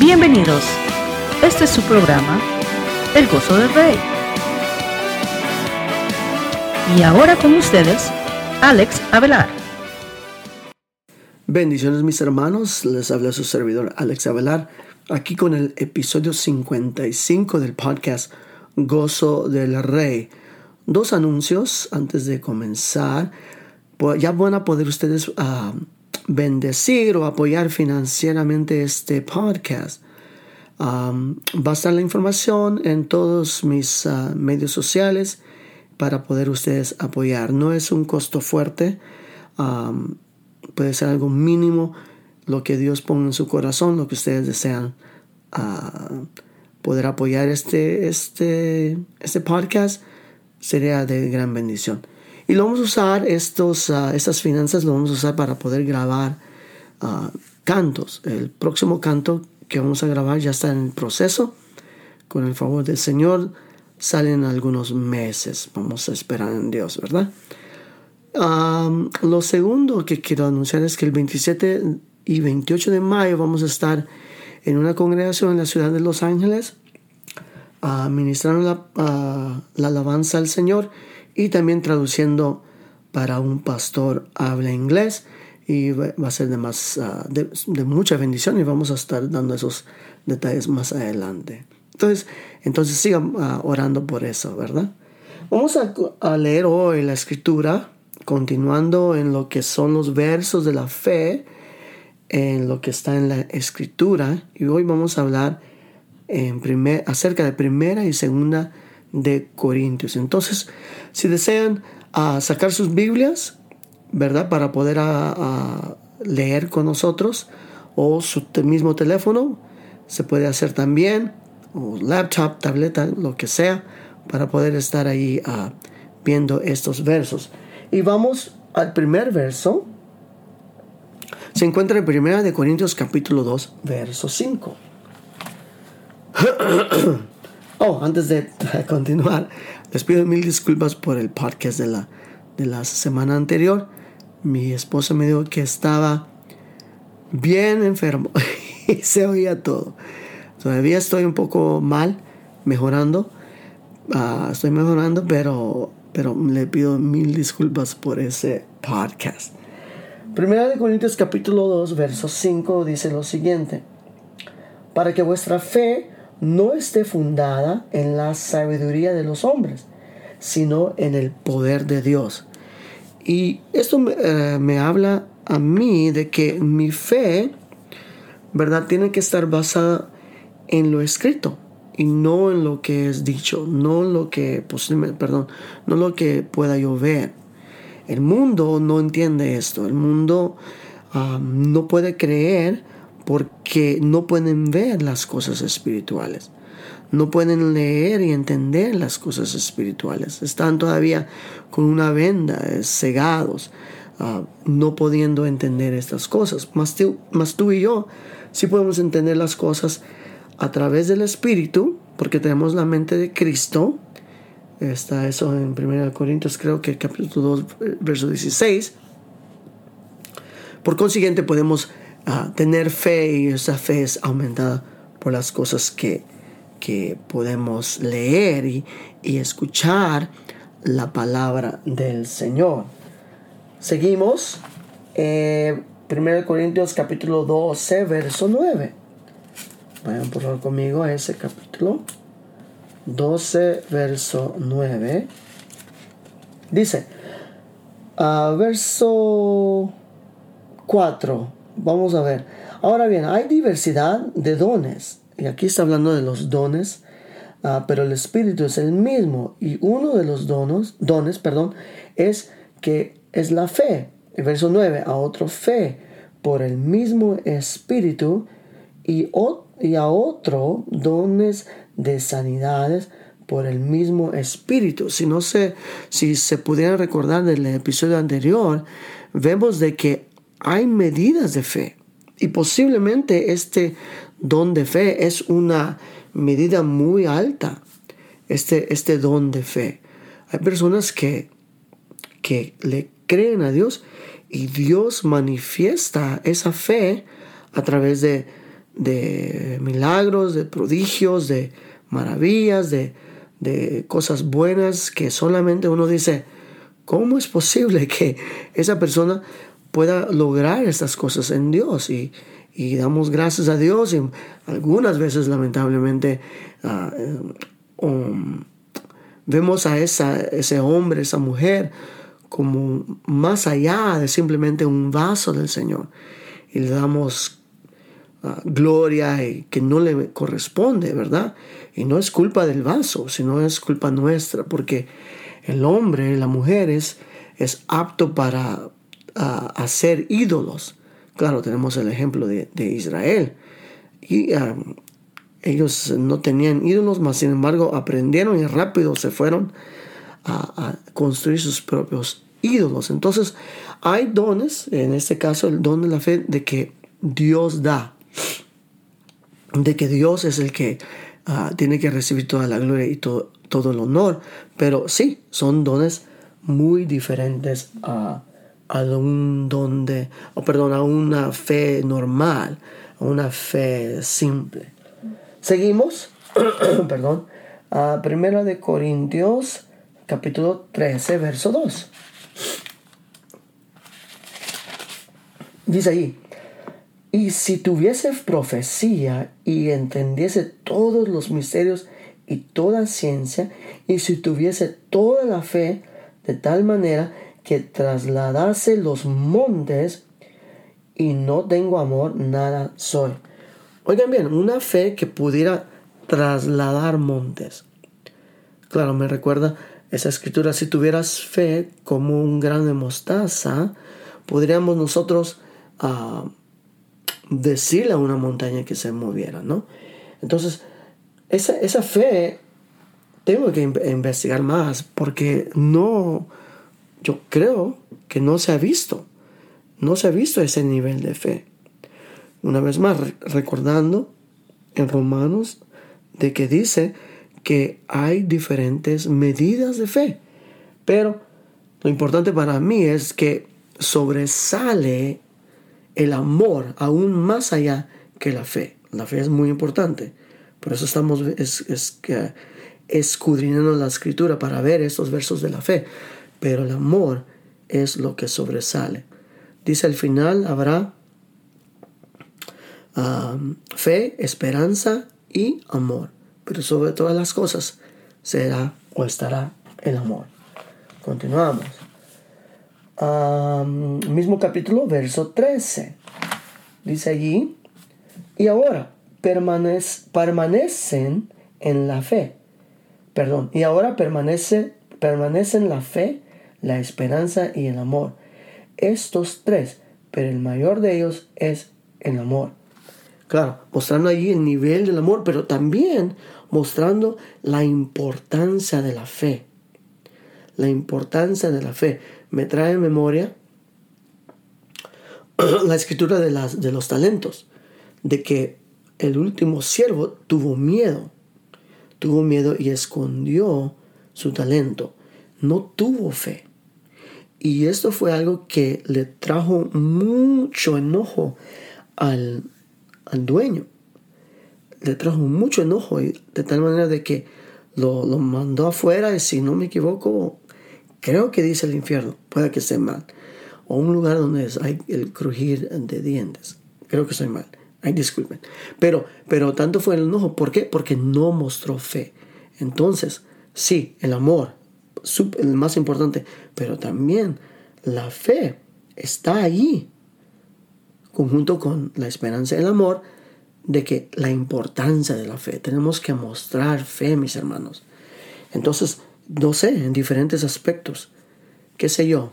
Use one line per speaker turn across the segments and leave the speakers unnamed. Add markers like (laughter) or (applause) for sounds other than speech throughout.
Bienvenidos. Este es su programa, El Gozo del Rey. Y ahora con ustedes, Alex Avelar.
Bendiciones mis hermanos, les habla su servidor Alex Avelar, aquí con el episodio 55 del podcast Gozo del Rey. Dos anuncios antes de comenzar. Ya van a poder ustedes ah, bendecir o apoyar financieramente este podcast. va a estar la información en todos mis ah, medios sociales para poder ustedes apoyar. No es un costo fuerte, puede ser algo mínimo, lo que Dios ponga en su corazón, lo que ustedes desean ah, poder apoyar este, este, este podcast sería de gran bendición. Y lo vamos a usar, estos, uh, estas finanzas lo vamos a usar para poder grabar uh, cantos. El próximo canto que vamos a grabar ya está en proceso. Con el favor del Señor salen algunos meses. Vamos a esperar en Dios, ¿verdad? Um, lo segundo que quiero anunciar es que el 27 y 28 de mayo vamos a estar en una congregación en la ciudad de Los Ángeles, uh, ministrando la, la alabanza al Señor y también traduciendo para un pastor habla inglés y va a ser de, más, ah, de, mucha bendición y vamos a estar dando esos detalles más adelante. Entonces, entonces sigan ah, orando por eso, ¿verdad? Vamos a, leer hoy la escritura, continuando en lo que son los versos de la fe, en lo que está en la escritura, y hoy vamos a hablar acerca de primera y segunda de Corintios. Entonces, si desean ah, sacar sus Biblias, ¿verdad? Para poder ah, ah, leer con nosotros, o su mismo teléfono, se puede hacer también, o laptop, tableta, lo que sea, para poder estar ahí viendo estos versos. Y vamos al primer verso. Se encuentra en Primera de Corintios capítulo 2, verso 5. (clears throat) Oh, antes de (laughs) continuar, les pido mil disculpas por el podcast de la, de la semana anterior. Mi esposa me dijo que estaba bien enfermo (laughs) y se oía todo. Todavía estoy un poco mal, mejorando. Ah, estoy mejorando, pero, pero le pido mil disculpas por ese podcast. Primera de Corintios capítulo 2, verso 5 dice lo siguiente. Para que vuestra fe no esté fundada en la sabiduría de los hombres, sino en el poder de Dios. Y esto eh, me habla a mí de que mi fe, ¿verdad? Tiene que estar basada en lo escrito y no en lo que es dicho, no lo que perdón, no lo que pueda yo ver. El mundo no entiende esto, el mundo ah, no puede creer porque no pueden ver las cosas espirituales. No pueden leer y entender las cosas espirituales. Están todavía con una venda, eh, cegados, ah, no pudiendo entender estas cosas. Más tú, y yo sí podemos entender las cosas a través del Espíritu, porque tenemos la mente de Cristo. Está eso en 1 Corintios, creo que capítulo 2, verso 16. Por consiguiente, podemos tener fe y esa fe es aumentada por las cosas que, que podemos leer y, y, escuchar la palabra del Señor. Seguimos. Eh, 1 Corintios capítulo 12, verso 9. Vayan por favor conmigo a ese capítulo. 12, verso 9. Dice, a verso 4. Vamos a ver. Ahora bien, hay diversidad de dones. Y aquí está hablando de los dones, ah, pero el Espíritu es el mismo. Y uno de los donos, dones perdón, es que es la fe. El verso 9, a otro fe por el mismo Espíritu y, y a otro dones de sanidades por el mismo Espíritu. Si no sé, si se pudiera recordar del episodio anterior, vemos de que hay medidas de fe y posiblemente este don de fe es una medida muy alta, este, este don de fe. Hay personas que, que le creen a Dios y Dios manifiesta esa fe a través de, de milagros, de prodigios, de maravillas, de, de cosas buenas que solamente uno dice, ¿cómo es posible que esa persona pueda lograr estas cosas en Dios? Y, y damos gracias a Dios y algunas veces lamentablemente ah, um, vemos a esa, ese hombre, esa mujer como más allá de simplemente un vaso del Señor y le damos ah, gloria que no le corresponde, ¿verdad? Y no es culpa del vaso, sino es culpa nuestra, porque el hombre, la mujer es, apto para ah, hacer ídolos. Claro, tenemos el ejemplo de, Israel. Y ellos no tenían ídolos, mas sin embargo aprendieron y rápido se fueron a, construir sus propios ídolos. Entonces, hay dones, en este caso el don de la fe, de que Dios da, de que Dios es el que ah, tiene que recibir toda la gloria y todo, todo el honor, pero sí, son dones muy diferentes a, a un don de, o perdón, a una fe normal, a una fe simple. Seguimos, (clears throat) perdón, a Primera de Corintios capítulo 13, verso 2. Dice ahí, y si tuviese profecía y entendiese todos los misterios y toda ciencia, y si tuviese toda la fe de tal manera que trasladase los montes, y no tengo amor, nada soy. Oigan bien, una fe que pudiera trasladar montes. Claro, me recuerda esa escritura, si tuvieras fe como un grano de mostaza, podríamos nosotros ah, decirle a una montaña que se moviera, ¿no? Entonces, esa, esa fe tengo que investigar más porque no, yo creo que no se ha visto, no se ha visto ese nivel de fe. Una vez más, recordando en Romanos de que dice que hay diferentes medidas de fe. Pero lo importante para mí es que sobresale el amor aún más allá que la fe. La fe es muy importante. Por eso estamos escudriñando la escritura para ver estos versos de la fe. Pero el amor es lo que sobresale. Dice al final habrá fe, esperanza y amor pero sobre todas las cosas será o estará el amor. Continuamos. mismo capítulo, verso 13. Dice allí, y ahora permanecen en la fe. Perdón, y ahora permanece, permanecen la fe, la esperanza y el amor. Estos tres, pero el mayor de ellos es el amor. Claro, mostrando allí el nivel del amor, pero también mostrando la importancia de la fe. La importancia de la fe. Me trae en memoria (clears throat) la escritura de, las, de los talentos, de que el último siervo tuvo miedo, tuvo miedo y escondió su talento, no tuvo fe. Y esto fue algo que le trajo mucho enojo al, al dueño. Le trajo mucho enojo de tal manera de que lo, mandó afuera y si no me equivoco, creo que dice el infierno, puede que esté mal, o un lugar donde hay el crujir de dientes, creo que estoy mal, ay disculpen, pero, pero tanto fue el enojo, ¿por qué? Porque no mostró fe. Entonces, sí, el amor, el más importante, pero también la fe está ahí, conjunto con la esperanza y el amor, de que la importancia de la fe, tenemos que mostrar fe, mis hermanos. Entonces, no sé, en diferentes aspectos, qué sé yo.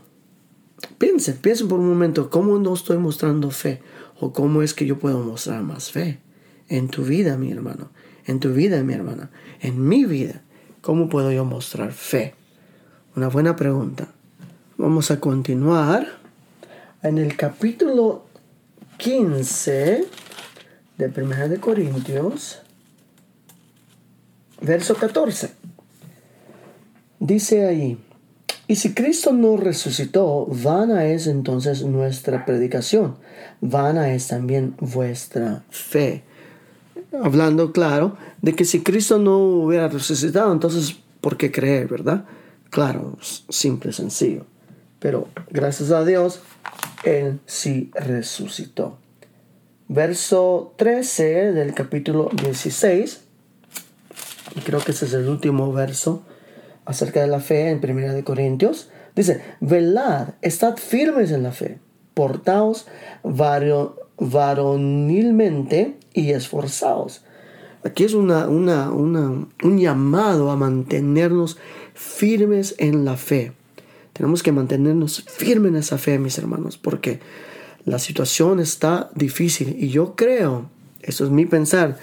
Piensen, piensen por un momento, ¿cómo no estoy mostrando fe? ¿O cómo es que yo puedo mostrar más fe? En tu vida, mi hermano, en tu vida, mi hermana, en mi vida, ¿cómo puedo yo mostrar fe? Una buena pregunta. Vamos a continuar en el capítulo 15 de Primera de Corintios, verso 14. Dice ahí, Y si Cristo no resucitó, vana es entonces nuestra predicación, vana es también vuestra fe. Hablando claro de que si Cristo no hubiera resucitado, entonces, ¿por qué creer, verdad? Claro, simple, sencillo. Pero gracias a Dios, Él sí resucitó. Verso 13 del capítulo 16, y creo que ese es el último verso acerca de la fe en Primera de Corintios. Dice, velad, estad firmes en la fe, portaos varonilmente y esforzaos. Aquí es una, un llamado a mantenernos firmes en la fe. Tenemos que mantenernos firmes en esa fe, mis hermanos, porque la situación está difícil y yo creo, eso es mi pensar,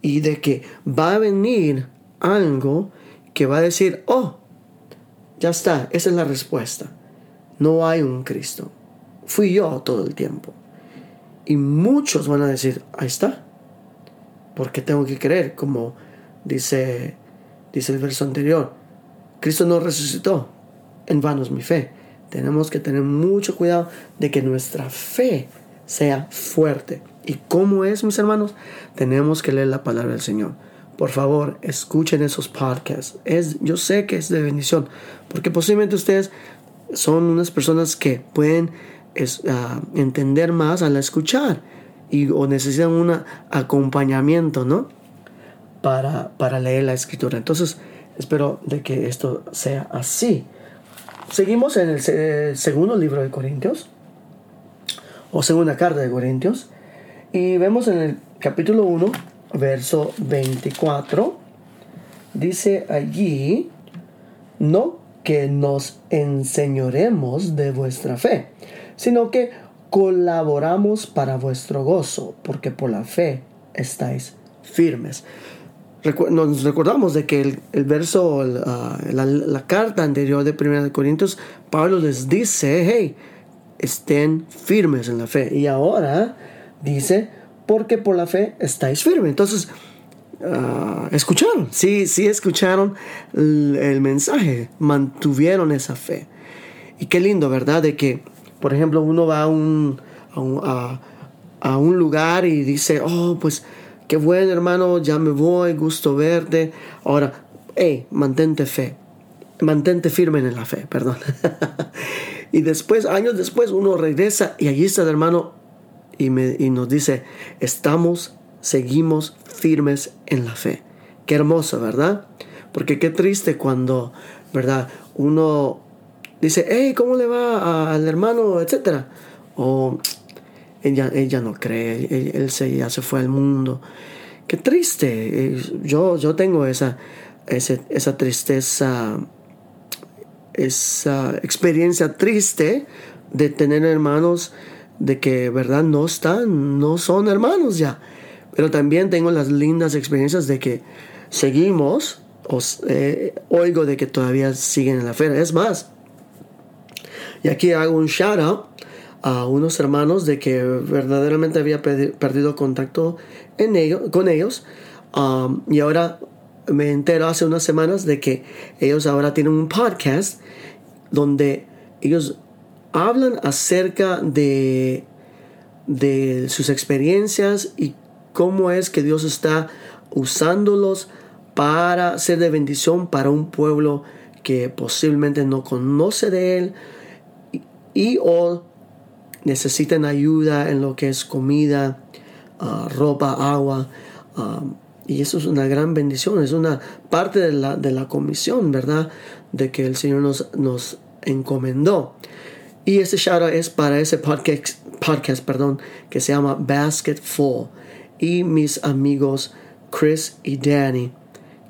y de que va a venir algo que va a decir, oh, ya está, esa es la respuesta. No hay un Cristo. Fui yo todo el tiempo. Y muchos van a decir, ahí está. Porque tengo que creer, como dice, dice el verso anterior. Cristo no resucitó. En vano es mi fe. Tenemos que tener mucho cuidado de que nuestra fe sea fuerte. ¿Y cómo es, mis hermanos? Tenemos que leer la palabra del Señor por favor, escuchen esos podcasts. Es, yo sé que es de bendición, porque posiblemente ustedes son unas personas que pueden ah, entender más al escuchar y, o necesitan un acompañamiento, ¿no? Para, para leer la escritura. Entonces, espero de que esto sea así. Seguimos en el segundo libro de Corintios, o segunda carta de Corintios, y vemos en el capítulo 1, verso 24, dice allí, no que nos enseñoremos de vuestra fe, sino que colaboramos para vuestro gozo, porque por la fe estáis firmes. Nos recordamos de que el, verso, ah, la, carta anterior de 1 Corintios, Pablo les dice, hey, estén firmes en la fe. Y ahora dice, porque por la fe estáis firmes. Entonces, ah, escucharon, sí, sí escucharon el, mensaje, mantuvieron esa fe. Y qué lindo, ¿verdad? De que, por ejemplo, uno va a un, a un, lugar y dice, oh, pues qué bueno hermano, ya me voy, gusto verte. Ahora, hey, mantente fe, mantente firme en la fe, perdón. (laughs) y después, años después, uno regresa y allí está el hermano y, nos dice, estamos, seguimos firmes en la fe. Qué hermoso, ¿verdad? Porque qué triste cuando, ¿verdad? Uno dice, hey, ¿cómo le va al hermano? Etcétera. Ella, ella no cree, él, se, ya se fue al mundo. Qué triste. Yo, yo tengo esa, esa, esa tristeza, esa experiencia triste de tener hermanos de que, ¿verdad? No están, no son hermanos ya. Pero también tengo las lindas experiencias de que seguimos, os, eh, oigo de que todavía siguen en la fe. Es más, y aquí hago un shout out a unos hermanos de que verdaderamente había perdido contacto en ellos, con ellos. Um, y ahora me entero hace unas semanas de que ellos ahora tienen un podcast donde ellos hablan acerca de, de sus experiencias y cómo es que Dios está usándolos para ser de bendición para un pueblo que posiblemente no conoce de Él y, o necesitan ayuda en lo que es comida, ah, ropa, agua. Ah, y eso es una gran bendición, es una parte de la, de la comisión, ¿verdad? De que el Señor nos, nos encomendó. Y ese shout es para ese podcast, podcast perdón, que se llama Basket Full. Y mis amigos Chris y Danny,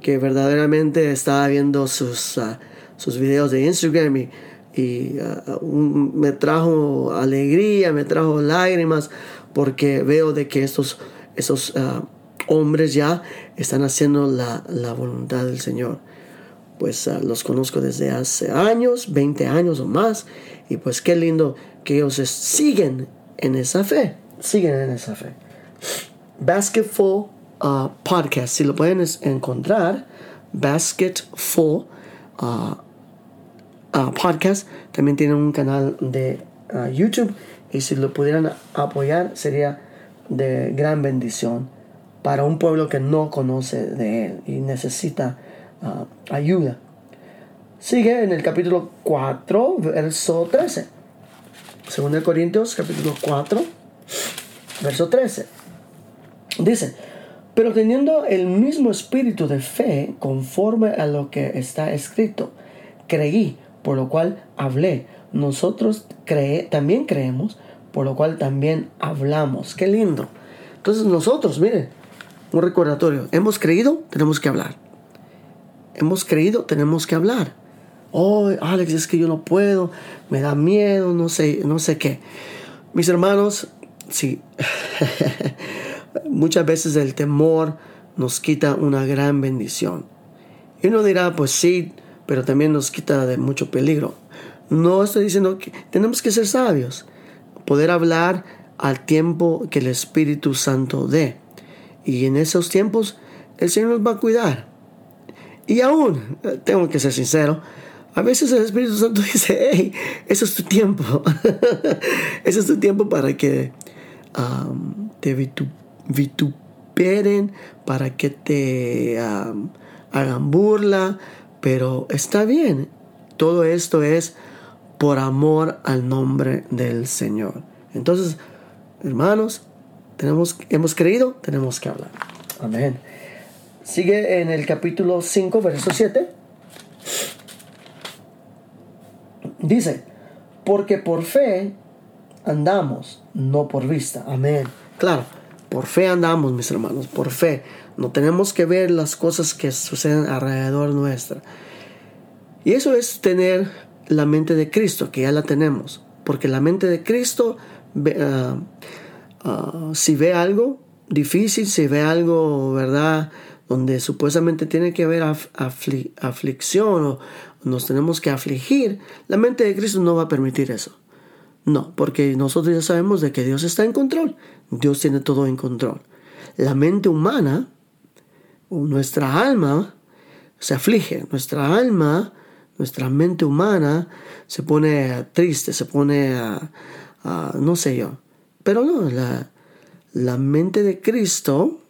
que verdaderamente estaba viendo sus, uh, sus videos de Instagram y, uh, me trajo alegría, me trajo lágrimas, porque veo de que estos, esos uh, hombres ya están haciendo la, la voluntad del Señor pues ah, los conozco desde hace años, 20 años o más, y pues qué lindo que ellos siguen en esa fe, siguen en esa fe. Basketful uh, Podcast, si lo pueden encontrar, Basketful ah, podcast, también tiene un canal de ah, YouTube y si lo pudieran apoyar sería de gran bendición para un pueblo que no conoce de Él y necesita ah, ayuda. Sigue en el capítulo 4, verso 13. Según el Corintios, capítulo 4, verso 13. Dice, pero teniendo el mismo espíritu de fe conforme a lo que está escrito, creí, por lo cual hablé. Nosotros también creemos, por lo cual también hablamos. Qué lindo. Entonces nosotros, miren, un recordatorio, hemos creído, tenemos que hablar. Hemos creído, tenemos que hablar. Oh, Alex, es que yo no puedo, me da miedo, no sé, no sé qué. Mis hermanos, sí. (laughs) muchas veces el temor nos quita una gran bendición. Y uno dirá, pues sí, pero también nos quita de mucho peligro. No estoy diciendo que tenemos que ser sabios, poder hablar al tiempo que el Espíritu Santo dé. Y en esos tiempos el Señor nos va a cuidar. Y aún, tengo que ser sincero, a veces el Espíritu Santo (laughs) dice, hey, eso es tu tiempo. (laughs) eso es tu tiempo para que um, te vituperen, para que te hagan burla, pero está bien. Todo esto es por amor al nombre del Señor. Entonces, hermanos, tenemos, hemos creído, tenemos que hablar. Amén. Sigue en el capítulo 5, verso 7. Dice, porque por fe andamos, no por vista. Amén. Claro, por fe andamos, mis hermanos, por fe. No tenemos que ver las cosas que suceden alrededor nuestra. Y eso es tener la mente de Cristo, que ya la tenemos. Porque la mente de Cristo, ah, ah, si ve algo difícil, si ve algo, ¿verdad? Donde supuestamente tiene que haber aflicción o nos tenemos que afligir, la mente de Cristo no va a permitir eso. No, porque nosotros ya sabemos de que Dios está en control. Dios tiene todo en control. La mente humana, nuestra alma, se aflige. Nuestra alma, nuestra mente humana se pone triste, se pone a, no sé yo. Pero no, la, la mente de Cristo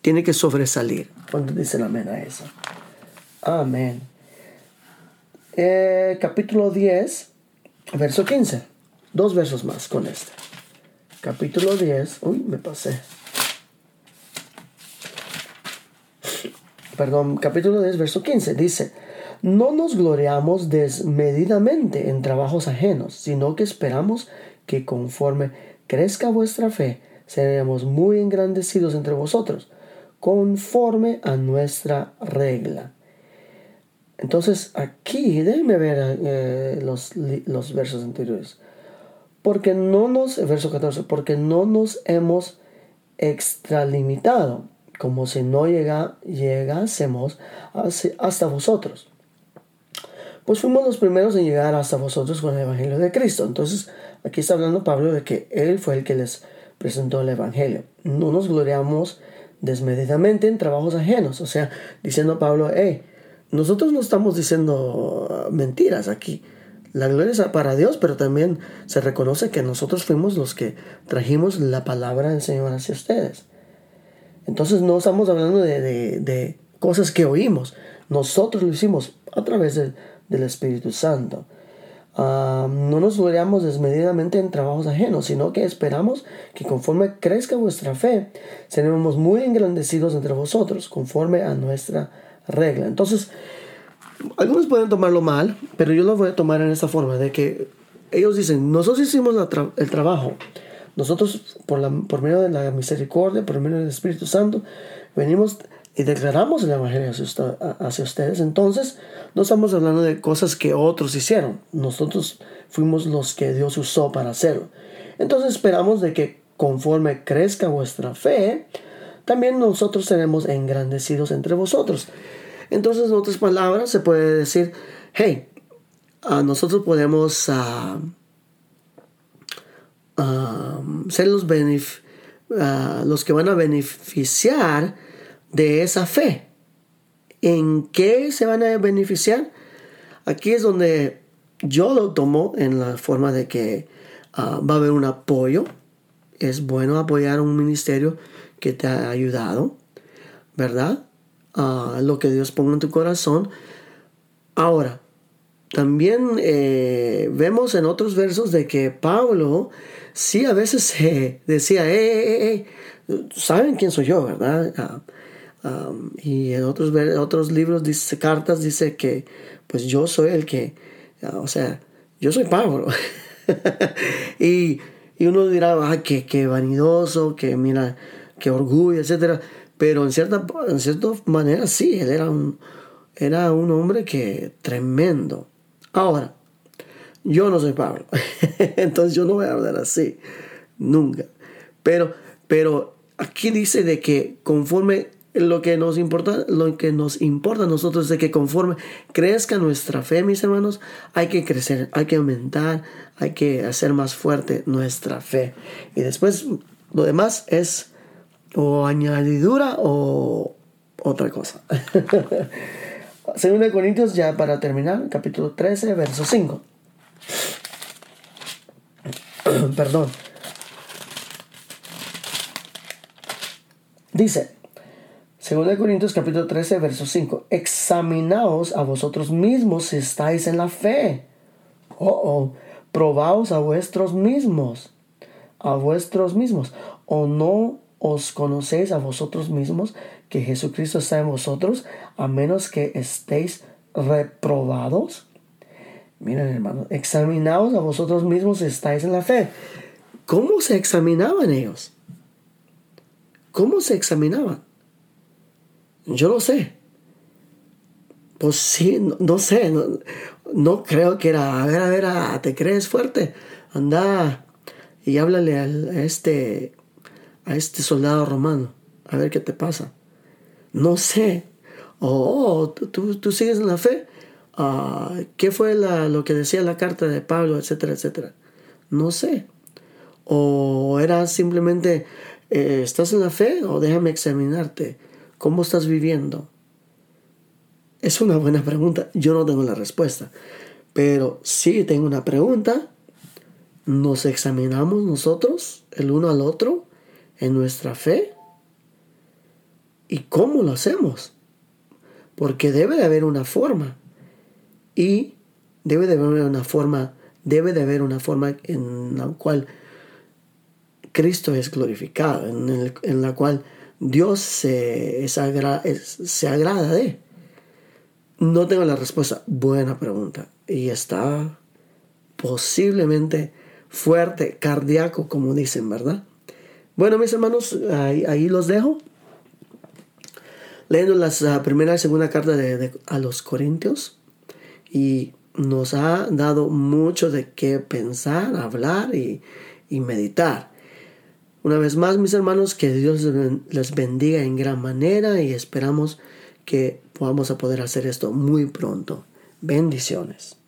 tiene que sobresalir. Cuando dicen amén a eso. Amén. Eh, capítulo 10, verso 15. Dos versos más con este. Capítulo 10. Uy, me pasé. Perdón, capítulo 10, verso 15. Dice, no nos gloriamos desmedidamente en trabajos ajenos, sino que esperamos que conforme crezca vuestra fe, seremos muy engrandecidos entre vosotros, conforme a nuestra regla. Entonces, aquí, déjenme ver eh, los, los versos anteriores porque no nos, verso 14, porque no nos hemos extralimitado, como si no llega, llegásemos hasta vosotros. Pues fuimos los primeros en llegar hasta vosotros con el Evangelio de Cristo. Entonces, aquí está hablando Pablo de que Él fue el que les presentó el Evangelio. No nos gloriamos desmedidamente en trabajos ajenos. O sea, diciendo Pablo, hey, nosotros no estamos diciendo mentiras aquí. La gloria es para Dios, pero también se reconoce que nosotros fuimos los que trajimos la palabra del Señor hacia ustedes. Entonces no estamos hablando de, cosas que oímos. Nosotros lo hicimos a través del Espíritu Santo. Ah, no nos gloriamos desmedidamente en trabajos ajenos, sino que esperamos que conforme crezca vuestra fe, seremos muy engrandecidos entre vosotros, conforme a nuestra regla. Entonces, algunos pueden tomarlo mal, pero yo lo voy a tomar en esta forma, de que ellos dicen, nosotros hicimos el trabajo, nosotros por, la, por medio de la misericordia, por medio del Espíritu Santo, venimos y declaramos el Evangelio hacia, hacia ustedes, entonces no estamos hablando de cosas que otros hicieron, nosotros fuimos los que Dios usó para hacerlo. Entonces esperamos de que conforme crezca vuestra fe, también nosotros seremos engrandecidos entre vosotros. Entonces, en otras palabras, se puede decir, hey, nosotros podemos ah, ah, ser los, ah, los que van a beneficiar de esa fe. ¿En qué se van a beneficiar? aquí es donde yo lo tomo en la forma de que ah, va a haber un apoyo. Es bueno apoyar un ministerio que te ha ayudado, ¿verdad? a lo que Dios ponga en tu corazón. Ahora, también eh, vemos en otros versos de que Pablo sí a veces se (laughs) decía, eh, eh, ¿saben quién soy yo, verdad? Ah, y en otros, otros libros, cartas, dice que pues yo soy el que, ah, o sea, yo soy Pablo. (laughs) y, y, uno dirá, ah, qué, qué vanidoso, que mira, qué orgullo, etcétera pero en cierta, en cierta manera sí, él era un, era un hombre que tremendo. Ahora, yo no soy Pablo, (laughs) entonces yo no voy a hablar así, nunca. Pero, pero aquí dice de que conforme lo que nos importa, lo que nos importa a nosotros es de que conforme crezca nuestra fe, mis hermanos, hay que crecer, hay que aumentar, hay que hacer más fuerte nuestra fe. Y después lo demás es o añadidura o otra cosa. (laughs) Según de Corintios, ya para terminar, capítulo 13, verso 5. (clears throat) Perdón. Dice, según de Corintios capítulo 13, verso 5, examinaos a vosotros mismos si estáis en la fe. Oh, oh, probaos a vuestros mismos, a vuestros mismos, o no os conocéis a vosotros mismos que Jesucristo está en vosotros, a menos que estéis reprobados. Miren, hermanos, examinaos a vosotros mismos si estáis en la fe. ¿Cómo se examinaban ellos? ¿Cómo se examinaban? Yo no sé. Pues sí, no, sé. No, creo que era, a ver, a ver, ah, ¿te crees fuerte? Anda y háblale a este a este soldado romano, a ver qué te pasa. No sé. Oh, ¿tú, tú, sigues en la fe. Ah, ¿Qué fue lo que decía la carta de Pablo, etcétera, etcétera? No sé. O era simplemente, eh, ¿estás en la fe o déjame examinarte? ¿Cómo estás viviendo? Es una buena pregunta. Yo no tengo la respuesta. Pero sí tengo una pregunta. ¿Nos examinamos nosotros el uno al otro? en nuestra fe. ¿Y cómo lo hacemos? Porque debe de haber una forma. Y debe de haber una forma, debe de haber una forma en la cual Cristo es glorificado, en, la cual Dios se, se agrada de. No tengo la respuesta. Buena pregunta. Y está posiblemente fuerte, cardíaco, como dicen, ¿verdad? Bueno, mis hermanos, ahí, los dejo. Leyendo la primera y segunda carta de, a los Corintios. Y nos ha dado mucho de qué pensar, hablar y, y meditar. Una vez más, mis hermanos, que Dios les bendiga en gran manera y esperamos que podamos a poder hacer esto muy pronto. Bendiciones.